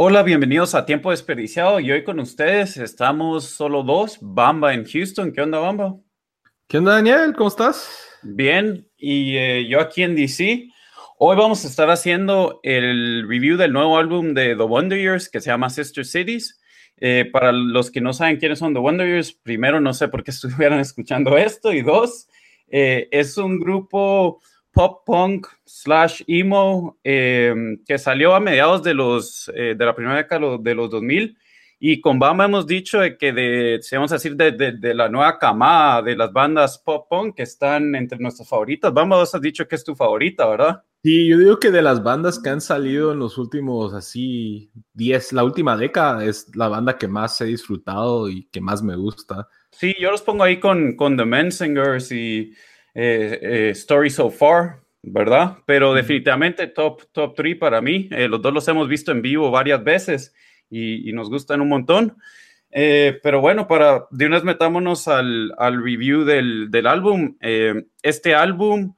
Hola, bienvenidos a Tiempo Desperdiciado y hoy con ustedes estamos solo dos, Bamba en Houston. ¿Qué onda, Bamba? ¿Qué onda, Daniel? ¿Cómo estás? Bien, y eh, yo aquí en DC. Hoy vamos a estar haciendo el review del nuevo álbum de The Wonder Years que se llama Sister Cities. Eh, para los que no saben quiénes son The Wonder Years, primero no sé por qué estuvieran escuchando esto y dos, eh, es un grupo pop punk slash emo eh, que salió a mediados de los eh, de la primera década de los 2000 y con Bamba hemos dicho de que de, vamos a decir, de, de, de, la nueva camada de las bandas pop punk que están entre nuestras favoritas. Bamba, vos has dicho que es tu favorita, ¿verdad? Sí, yo digo que de las bandas que han salido en los últimos, así, 10, la última década, es la banda que más he disfrutado y que más me gusta. Sí, yo los pongo ahí con, con The Mensingers y eh, eh, Story So Far, ¿verdad? Pero definitivamente top, top 3 para mí. Eh, los dos los hemos visto en vivo varias veces y, y nos gustan un montón. Eh, pero bueno, para de una vez metámonos al, al review del, del álbum. Eh, este álbum,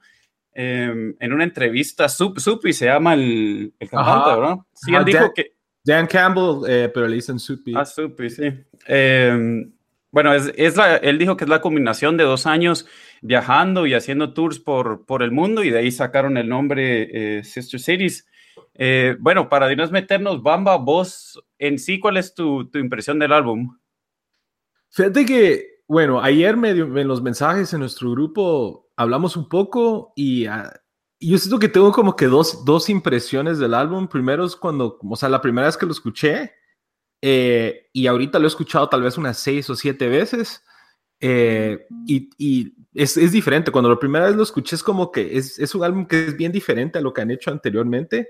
eh, en una entrevista, Sup, Supi se llama el, el cantante, Ajá. ¿verdad? Sí, Ajá, él dijo Dan- que. Dan Campbell, pero le dicen Soupy. Ah, Supi, sí. Bueno, es, es la, él dijo que es la combinación de dos años viajando y haciendo tours por, por el mundo y de ahí sacaron el nombre eh, Sister Cities. Eh, bueno, para vez meternos, Bamba, vos en sí, ¿cuál es tu, tu impresión del álbum? Fíjate que, bueno, ayer medio, en los mensajes en nuestro grupo hablamos un poco y ah, yo siento que tengo como que dos, dos impresiones del álbum. Primero es cuando, o sea, la primera vez que lo escuché eh, y ahorita lo he escuchado tal vez unas seis o siete veces. eh, y, y es, es, diferente. Cuando la primera vez lo escuché es como que es, es, un álbum que es bien diferente a lo que han hecho anteriormente.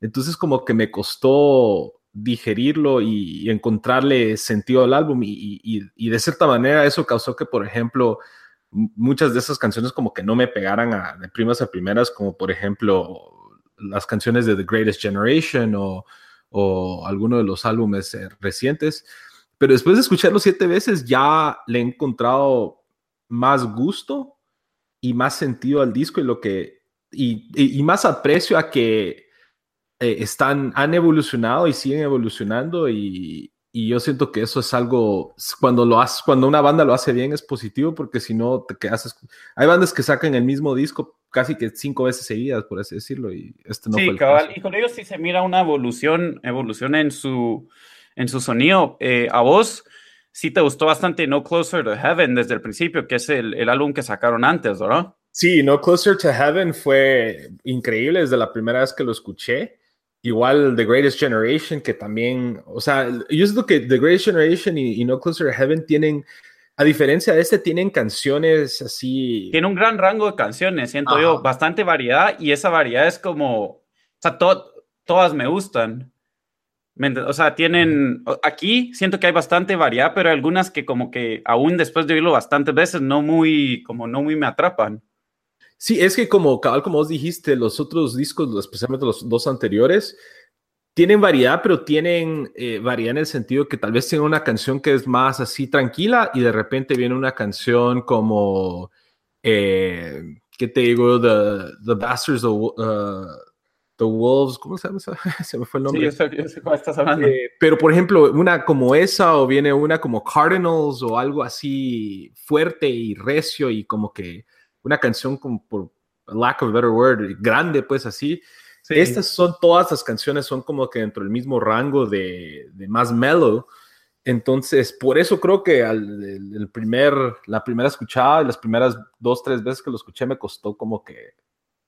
Entonces como que me costó digerirlo y, y encontrarle sentido al álbum y, y, y, de cierta manera eso causó que, por ejemplo, muchas de esas canciones como que no me pegaran a, de primas a primeras, como por ejemplo las canciones de The Greatest Generation o, o alguno de los álbumes eh, recientes. Pero después de escucharlo siete veces ya le he encontrado más gusto y más sentido al disco y lo que y, más aprecio a que eh, están han evolucionado y siguen evolucionando y, y, yo siento que eso es algo cuando lo haces cuando una banda lo hace bien es positivo porque si no te quedas hay bandas que sacan el mismo disco casi que cinco veces seguidas por así decirlo y este no sí, fue el cabal. caso. y con ellos sí se mira una evolución evolución en su en su sonido eh, a vos sí te gustó bastante No Closer to Heaven desde el principio, que es el, el, álbum que sacaron antes, ¿verdad? Sí, No Closer to Heaven fue increíble desde la primera vez que lo escuché. Igual The Greatest Generation, que también, o sea, yo siento que The Greatest Generation y, y No Closer to Heaven tienen, a diferencia de este, tienen canciones así. Tiene un gran rango de canciones, siento Ajá. yo, bastante variedad, y esa variedad es como, o sea, to todas me gustan. O sea, tienen, aquí siento que hay bastante variedad, pero hay algunas que como que aún después de oírlo bastantes veces, no muy, como no muy me atrapan. Sí, es que como, como vos dijiste, los otros discos, especialmente los dos anteriores, tienen variedad, pero tienen eh, variedad en el sentido que tal vez tienen una canción que es más así tranquila y de repente viene una canción como, eh, ¿qué te digo? The, the Bastards of... Uh, The Wolves, ¿cómo se llama? Se me fue el nombre. Sí, yo sé, yo sé cómo estás hablando. Eh, pero, por ejemplo, una como esa, o viene una como Cardinals, o algo así fuerte y recio, y como que una canción como por lack of a better word, grande, pues así. Sí. Estas son todas las canciones, son como que dentro del mismo rango de, de más mellow. Entonces, por eso creo que al, el, el primer, la primera escuchada, las primeras dos, tres veces que lo escuché, me costó como que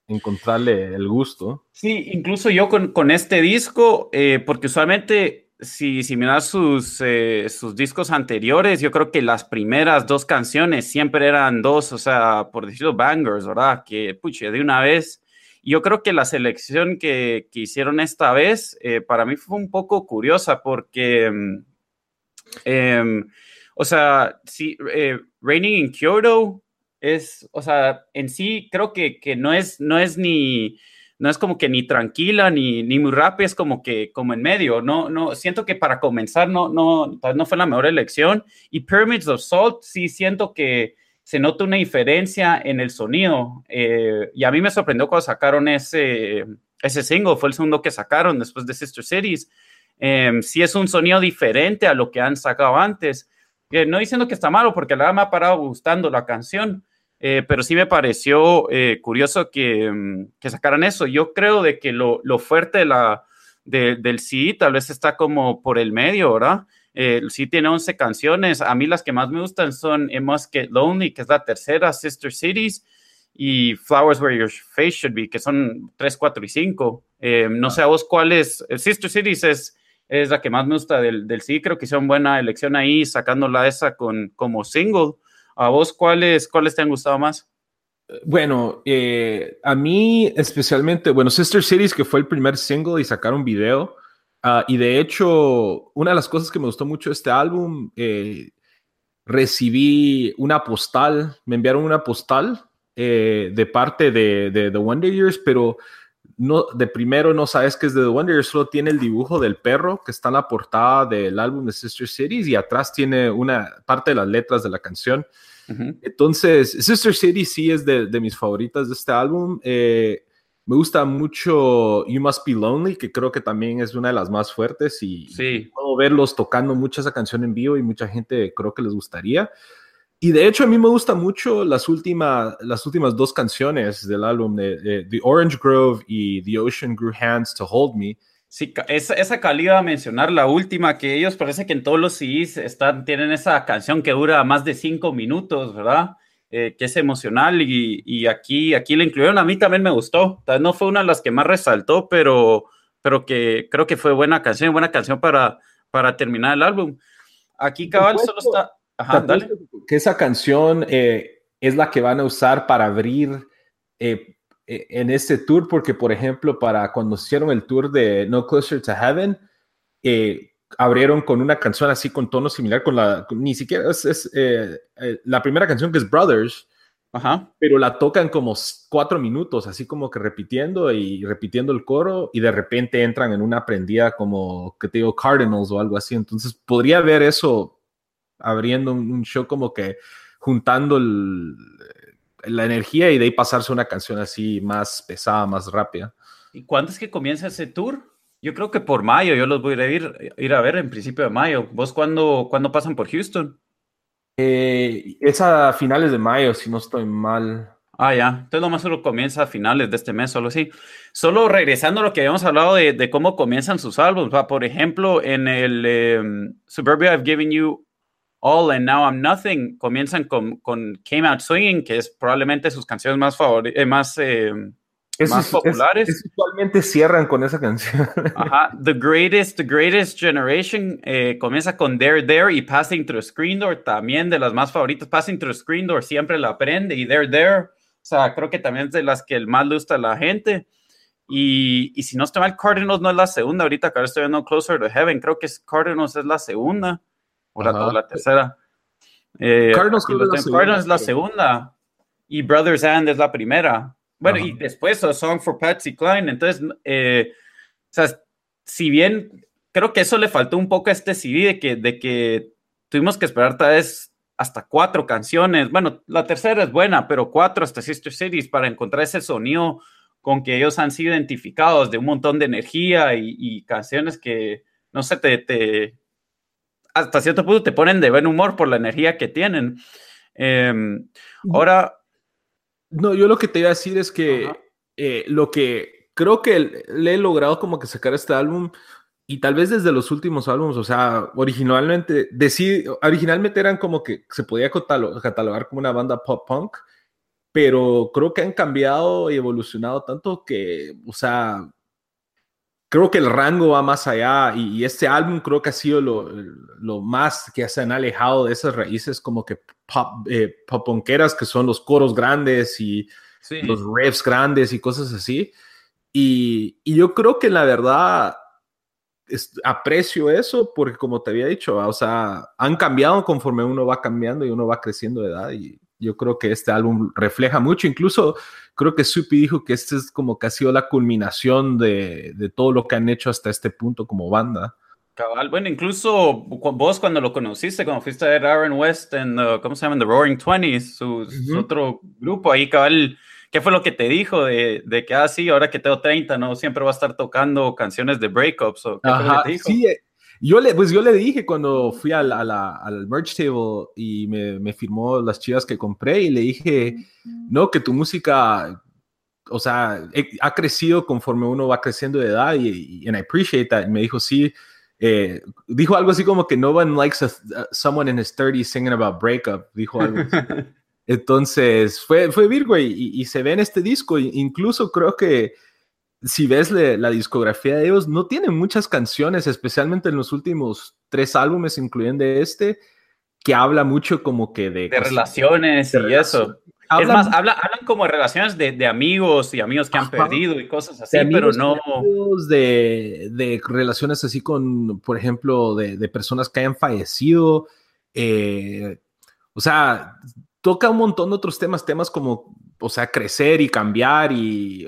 encontrarle el gusto. Sí, incluso yo con, con este disco, eh, porque usualmente si, si miras sus, eh, sus discos anteriores, yo creo que las primeras dos canciones siempre eran dos, o sea, por decirlo, bangers, ¿verdad? Que, puche, de una vez. Yo creo que la selección que, que hicieron esta vez, eh, para mí fue un poco curiosa porque, em, o sea, sí, eh, Raining in Kyoto es, o sea, en sí creo que, que no, es, no es ni no es como que ni tranquila ni, ni muy rápida, es como que como en medio. No, no, siento que para comenzar no, no, no fue la mejor elección. Y Pyramids of Salt, sí siento que se nota una diferencia en el sonido. Eh, y a mí me sorprendió cuando sacaron ese, ese single, fue el segundo que sacaron después de Sister Cities. Eh, sí es un sonido diferente a lo que han sacado antes. Eh, no diciendo que está malo, porque la verdad me ha parado gustando la canción, eh, pero sí me pareció curioso mm, que, sacaran eso. Yo creo de que lo, fuerte de la, del sí tal vez está como por el medio, ¿verdad? Eh, sí tiene 11 canciones. A mí las que más me gustan son Must Get Lonely, que es la tercera, Sister Cities, y Flowers Where Your Face Should Be, que son 3, 4 y 5. no sé a vos cuál es. Sister Cities es, es la que más me gusta del, del sí. Creo que hicieron buena elección ahí, sacándola esa con, como single. ¿A vos cuáles, cuáles te han gustado más? Bueno, eh, a mí especialmente, bueno, Sister Cities, que fue el primer single y sacaron video. Ah, y de hecho, una de las cosas que me gustó mucho de este álbum, eh, recibí una postal, me enviaron una postal eh, de parte de, de, The Wonder Years, pero no, de primero no sabes que es de The Wonder Years, solo tiene el dibujo del perro que está en la portada del álbum de Sister Cities y atrás tiene una parte de las letras de la canción. Entonces, Sister City sí es de, mis favoritas de este álbum. Eh, me gusta mucho You Must Be Lonely, que creo que también es una de las más fuertes y puedo verlos tocando mucho esa canción en vivo y mucha gente creo que les gustaría. Y de hecho a mí me gusta mucho las, últimas las últimas dos canciones del álbum, de, The Orange Grove y The Ocean Grew Hands to Hold Me Sí, esa, esa calidad a mencionar la última, que ellos parece que en todos los CDs están, tienen esa canción que dura más de cinco minutos, ¿verdad? Eh, que es emocional y, y, aquí, aquí la incluyeron. A mí también me gustó. No fue una de las que más resaltó, pero, pero que creo que fue buena canción, buena canción para, para terminar el álbum. Aquí Cabal solo está... Ajá, dale. Que esa canción eh, es la que van a usar para abrir eh, e, en este tour, porque por ejemplo, para cuando hicieron el tour de No Closer to Heaven, eh, abrieron con una canción así con tono similar, con la, ni siquiera es, eh, eh, la primera canción que es Brothers, Ajá. pero la tocan como cuatro minutos, así como que repitiendo y repitiendo el coro y de repente entran en una prendida como que te digo Cardinals o algo así. Entonces podría ver eso abriendo un show como que juntando el, la energía y de ahí pasarse una canción así más pesada, más rápida. ¿Y cuándo es que comienza ese tour? Yo creo que por mayo, yo los voy a ir, ir a ver en principio de mayo. ¿Vos cuándo, cuándo pasan por Houston? Eh, es a finales de mayo, si no estoy mal. Ah, ya. Entonces lo más solo comienza a finales de este mes, solo sí. Solo regresando a lo que habíamos hablado de, de cómo comienzan sus álbumes. Por ejemplo, en el em, Suburbia I've Given You All and Now I'm Nothing comienzan con, con Came Out Swinging, que es probablemente sus canciones más, eh, más, eh, más populares. Es, usualmente cierran con esa canción. Ajá. The Greatest, The Greatest Generation eh, comienza con There, There y Passing Through Screen Door, también de las más favoritas. Passing Through Screen Door siempre la aprende y There, There. O sea, creo que también es de las que el más le gusta a la gente. Y, y si no estoy mal, Cardinals no es la segunda. Ahorita que estoy viendo Closer to Heaven, creo que Cardinals es la segunda o la, tercera. Eh, Cardinals, es la segunda y Brothers and es la primera. Bueno, y después a Song for Patsy Klein. Entonces, eh, o sea, si bien creo que eso le faltó un poco a este CD de que, de que tuvimos que esperar tal vez hasta cuatro canciones. Bueno, la tercera es buena, pero cuatro hasta Sister Cities para encontrar ese sonido con que ellos han sido identificados de un montón de energía y, canciones que, no sé, te, te, hasta cierto punto te ponen de buen humor por la energía que tienen. Em, ahora... No, yo lo que te iba a decir es que eh, lo que creo que le he logrado como que sacar este álbum y tal vez desde los últimos álbumes, o sea, originalmente, decir, originalmente eran como que se podía catalogar como una banda pop punk, pero creo que han cambiado y evolucionado tanto que, o sea, creo que el rango va más allá y, este álbum creo que ha sido lo, lo, más que se han alejado de esas raíces como que pop, eh, poponqueras, que son los coros grandes y los riffs grandes y cosas así. Y, y yo creo que la verdad aprecio eso porque como te había dicho, o sea, han cambiado conforme uno va cambiando y uno va creciendo de edad y yo creo que este álbum refleja mucho, incluso creo que Supi dijo que este es como que ha sido la culminación de, de todo lo que han hecho hasta este punto como banda. Cabal, bueno, incluso vos cuando lo conociste, cuando fuiste a ver Aaron West en, ¿cómo se llama? The Roaring Twenties, su, otro grupo ahí, cabal, ¿qué fue lo que te dijo de, de que, ah, sí, ahora que tengo 30, no, siempre va a estar tocando canciones de breakups? ¿o qué fue lo que te dijo? Sí, eh, yo le, pues yo le dije cuando fui al, al merch table y me, me, firmó las chivas que compré y le dije, no, que tu música, o sea, ha crecido conforme uno va creciendo de edad y, y and I appreciate that. Y me dijo, sí, eh, dijo algo así como que no one likes someone in his 30s singing about breakup, dijo algo Entonces, fue, fue Virgo y, y, se ve en este disco, incluso creo que si ves la discografía de ellos, no tienen muchas canciones, especialmente en los últimos tres álbumes, incluyendo este, que habla mucho como que de... De relaciones y eso. Es más, hablan, como de relaciones de, amigos y amigos que han perdido y cosas así, pero no... De, de, relaciones así con, por ejemplo, de, personas que hayan fallecido. Eh, o sea, toca un montón de otros temas, temas como, o sea, crecer y cambiar y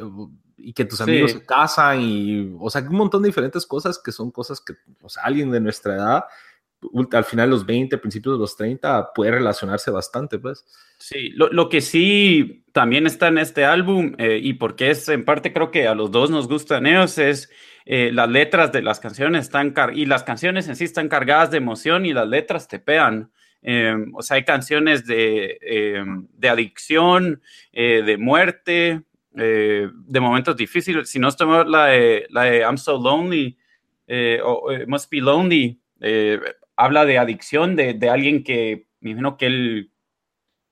y que tus amigos se casan y, o sea, un montón de diferentes cosas que son cosas que, o sea, alguien de nuestra edad, al final de los 20, principios de los 30, puede relacionarse bastante, pues. Sí, lo, lo que sí también está en este álbum eh, y porque es en parte creo que a los dos nos gustan ellos es eh, las letras de las canciones están y las canciones en sí están cargadas de emoción y las letras te pegan. Em, o sea, hay canciones de, em, de adicción, eh, de muerte, eh, de momentos difíciles. Si no estamos la de, la de I'm So Lonely eh, o eh, Must Be Lonely, habla de adicción de, de, alguien que me imagino que él,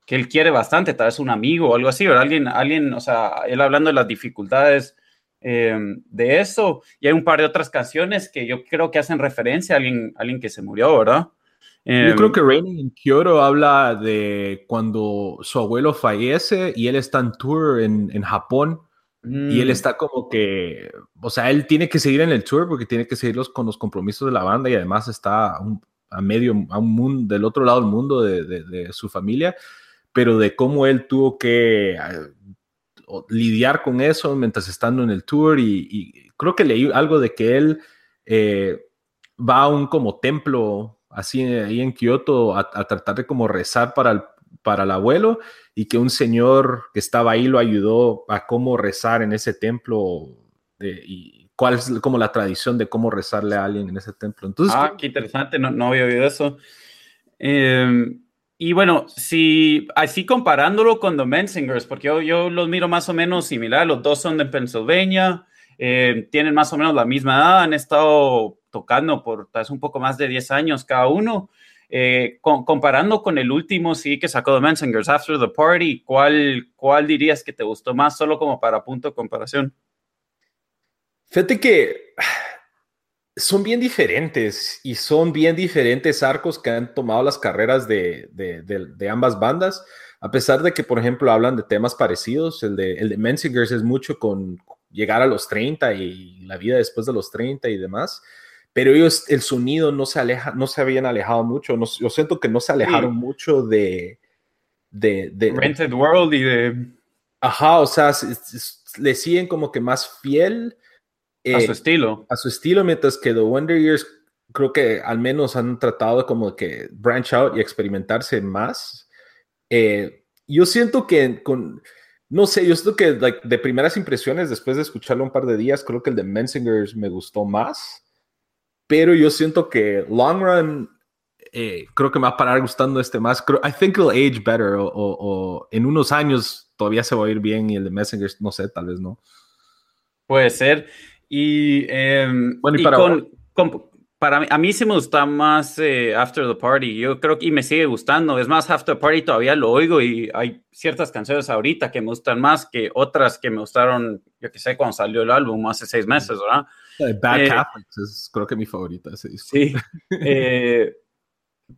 que él quiere bastante, tal vez un amigo o algo así, o alguien, alguien, o sea, él hablando de las dificultades de eso. Y hay un par de otras canciones que yo creo que hacen referencia a alguien, alguien que se murió, ¿verdad? Yo creo em, que Raining in Kyoto habla de cuando su abuelo fallece y él está en tour en, en Japón y él mm. está como que, o sea, él tiene que seguir en el tour porque tiene que seguirlos con los compromisos de la banda y además está a, medio, a un mundo, del otro lado del mundo de, de, su familia, pero de cómo él tuvo que lidiar con eso mientras estando en el tour y, creo que leí algo de que él eh, va a un como templo así ahí en Kioto a, tratar de como rezar para el, para el abuelo y que un señor que estaba ahí lo ayudó a cómo rezar en ese templo cuál es como la tradición de cómo rezarle a alguien en ese templo. Entonces, ah, qué interesante, no, no había oído eso. Em, y bueno, si así comparándolo con The Mensingers, porque yo, yo, los miro más o menos similar, los dos son de Pennsylvania, eh, tienen más o menos la misma edad, han estado tocando por tal un poco más de 10 años cada uno. Eh, comparando con el último, sí, que sacó The Mensingers, After the Party, ¿cuál, ¿cuál dirías que te gustó más, solo como para punto de comparación? Fíjate que son bien diferentes y son bien diferentes arcos que han tomado las carreras de, de, de, ambas bandas, a pesar de que, por ejemplo, hablan de temas parecidos. El de, el de Mensingers es mucho con llegar a los 30 y la vida después de los 30 y demás pero ellos, el sonido no se aleja, no se habían alejado mucho. No, yo siento que no se alejaron mucho de, de, de, Rented World y de. Ajá, o sea, le siguen como que más fiel. A su eh, estilo. A su estilo, mientras que The Wonder Years creo que al menos han tratado como que branch out y experimentarse más. Eh, yo siento que con. No sé, yo siento que de primeras impresiones, después de escucharlo un par de días, creo que el de Mensingers me gustó más pero yo siento que long run eh, creo que me va a parar gustando este más. I think it'll age better o, en unos años todavía se va a ir bien y el de Messenger, no sé, tal vez no. Puede ser. Y, em, bueno, y, para, con, para mí, a mí sí me gusta más eh, After the Party. Yo creo que y me sigue gustando. Es más, After the Party todavía lo oigo y hay ciertas canciones ahorita que me gustan más que otras que me gustaron, yo que sé, cuando salió el álbum hace seis meses, ¿verdad? Bad Catholics es creo que mi favorita ese disco. Sí. Eh,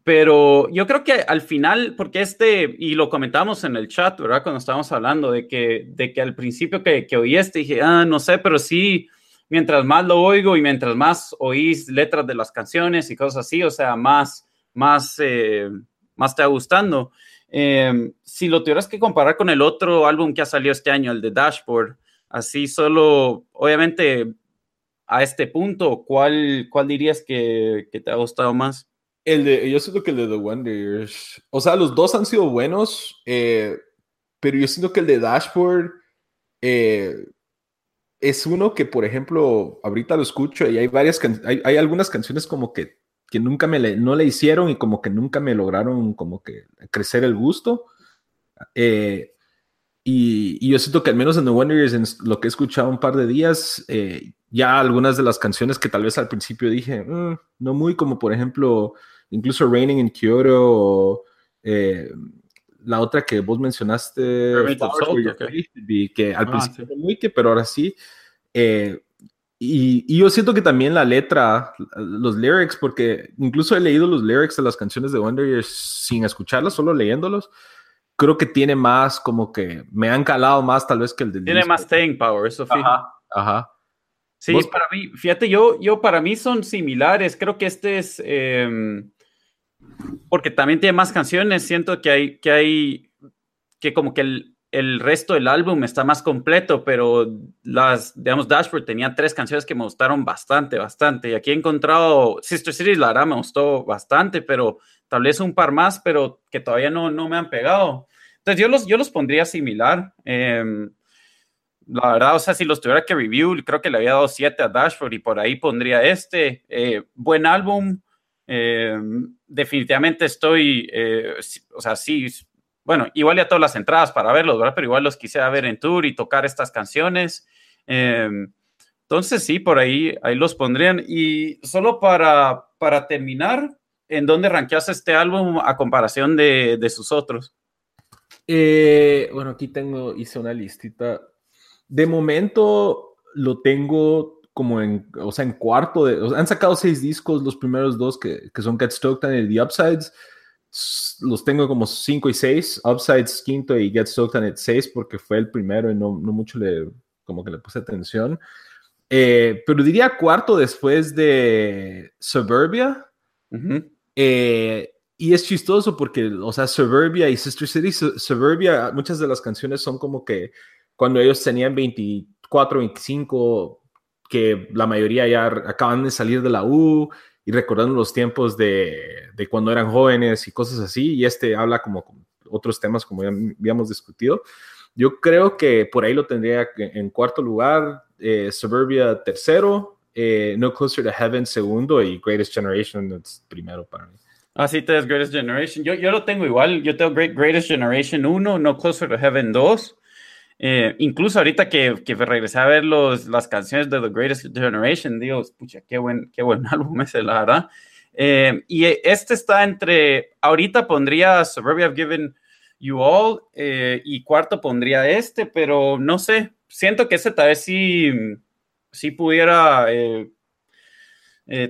pero yo creo que al final, porque este, y lo comentamos en el chat, ¿verdad? Cuando estábamos hablando de que, de que al principio que, que oí este, dije, ah, no sé, pero sí, mientras más lo oigo y mientras más oís letras de las canciones y cosas así, o sea, más, más, eh, más te va gustando. Eh, si lo tuvieras que comparar con el otro álbum que ha salido este año, el de Dashboard, así solo, obviamente, a este punto, ¿cuál, cuál dirías que, que te ha gustado más? El de, yo siento que el de The Wonders, o sea, los dos han sido buenos, eh, pero yo siento que el de Dashboard eh, es uno que, por ejemplo, ahorita lo escucho y hay varias, hay, hay algunas canciones como que, que nunca me le, no le hicieron y como que nunca me lograron como que crecer el gusto. Eh, y, yo siento que al menos en The Wonders, en lo que he escuchado un par de días, ya algunas de las canciones que tal vez al principio dije, mm, no muy como por ejemplo incluso Raining in Kyoto eh, la otra que vos mencionaste, que al ah, principio muy que, pero ahora sí. Eh, y, yo siento que también la letra, los lyrics, porque incluso he leído los lyrics de las canciones de Wonder sin escucharlas, solo leyéndolos, creo que tiene más como que me han calado más tal vez que el de Tiene más staying power, eso Ajá, ajá. Sí, para mí, fíjate, yo, yo para mí son similares. Creo que este es, em, porque también tiene más canciones, siento que hay, que hay, que como que el, el, resto del álbum está más completo, pero las, digamos, Dashboard tenía tres canciones que me gustaron bastante, bastante. Y aquí he encontrado Sister Cities, la verdad me gustó bastante, pero tal vez un par más, pero que todavía no, no me han pegado. Entonces yo los, yo los pondría similar. Eh, la verdad, o sea, si los tuviera que review, creo que le había dado 7 a Dashboard y por ahí pondría este. Eh, buen álbum. Eh, definitivamente estoy, eh, o sea, sí, bueno, igual ya todas las entradas para verlos, ¿verdad? Pero igual los quisiera ver en tour y tocar estas canciones. entonces, sí, por ahí, ahí los pondrían. Y solo para, para terminar, ¿en dónde rankeas este álbum a comparación de, de sus otros? bueno, aquí tengo, hice una listita de momento lo tengo como en, o sea, en cuarto de, han sacado seis discos, los primeros dos que, que son Get Stoked y The Upsides, los tengo como cinco y seis, Upsides quinto y Get Stoked and seis porque fue el primero y no, no mucho le, como que le puse atención. Eh, pero diría cuarto después de Suburbia. Eh, y es chistoso porque, o sea, Suburbia y Sister City, Suburbia, muchas de las canciones son como que cuando ellos tenían 24, 25, que la mayoría ya acaban de salir de la U y recordando los tiempos de, de cuando eran jóvenes y cosas así, y este habla como otros temas como ya habíamos discutido. Yo creo que por ahí lo tendría en cuarto lugar, eh, Suburbia tercero, eh, No Closer to Heaven segundo y Greatest Generation es primero para mí. Así ah, te es Greatest Generation. Yo, yo lo tengo igual. Yo tengo Great, Greatest Generation 1, No Closer to Heaven 2. Eh, incluso ahorita que, que, regresé a ver los, las canciones de The Greatest Generation, digo, pucha, qué buen, qué buen álbum ese, la verdad. Eh, y este está entre, ahorita pondría Suburbia I've Given You All eh, y cuarto pondría este, pero no sé, siento que ese tal vez sí, sí pudiera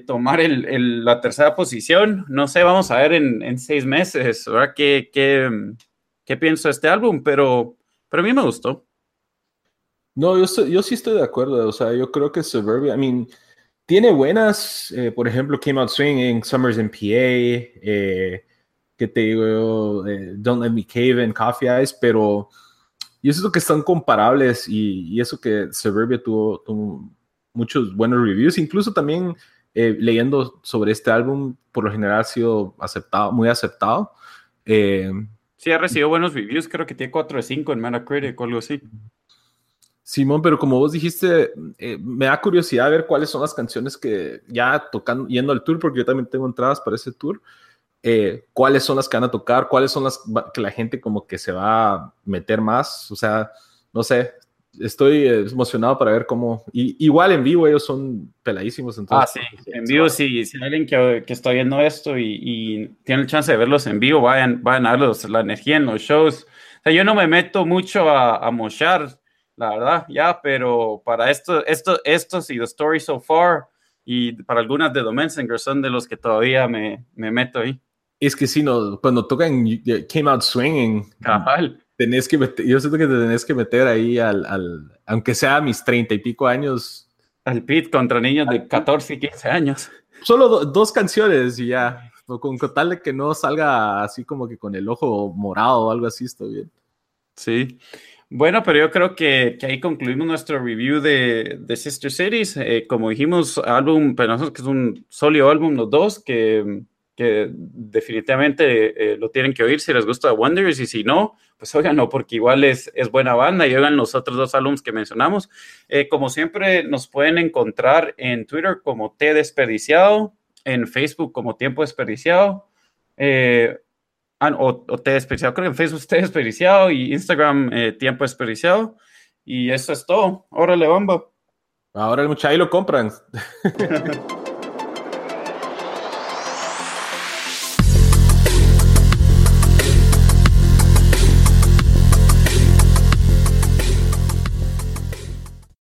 tomar el, el, la tercera posición. No sé, vamos a ver en, en seis meses, ¿verdad? ¿Qué, qué, qué pienso de este álbum? Pero pero a mí me gustó. No, yo, yo sí estoy de acuerdo. O sea, yo creo que Suburbia, I mean, tiene buenas, eh, por ejemplo, Came Out Swinging, Summers in PA, eh, que te digo, eh, Don't Let Me Cave en Coffee Eyes, pero yo siento que están comparables y, y eso que Suburbia tuvo, tuvo, muchos buenos reviews, incluso también leyendo sobre este álbum, por lo general ha sido aceptado, muy aceptado. Sí, ha recibido buenos reviews, creo que tiene 4 de 5 en Metacritic o algo así. Simón, pero como vos dijiste, eh, me da curiosidad ver cuáles son las canciones que ya tocando, yendo al tour, porque yo también tengo entradas para ese tour, eh, cuáles son las que van a tocar, cuáles son las que la gente como que se va a meter más, o sea, no sé, estoy eh, emocionado para ver cómo. igual en vivo ellos son peladísimos. Entonces, ah, sí. En vivo, sí. Si hay alguien que, que está viendo esto y, y, tiene el chance de verlos en vivo, vayan, vayan a darles la energía en los shows. O sea, yo no me meto mucho a, a mochar. la verdad, ya, pero para esto, esto, estos y The Story So Far y para algunas de Domensinger son de los que todavía me, me meto ahí. Es que si no, cuando tocan Came Out Swinging, tenés que yo siento que te tenés que meter ahí al, al aunque sea a mis treinta y pico años. Al pit contra niños de 14 y 15 años. Solo dos canciones y ya. Con, con tal de que no salga así como que con el ojo morado o algo así, está bien. Sí. Bueno, pero yo creo que, que ahí concluimos nuestro review de, de Sister Cities. Eh, como dijimos, álbum, pero que es un sólido álbum, los dos, que, que definitivamente eh, lo tienen que oír si les gusta Wonders y si no, pues óiganlo porque igual es, es buena banda y oigan los otros dos álbumes que mencionamos. Eh, como siempre, nos pueden encontrar en Twitter como T Desperdiciado, en Facebook como Tiempo Desperdiciado. Ah, o, o, te desperdiciado, creo que en Facebook te desperdiciado y Instagram eh, tiempo desperdiciado. Y eso es todo. Órale, bomba. Ahora el muchacho lo compran.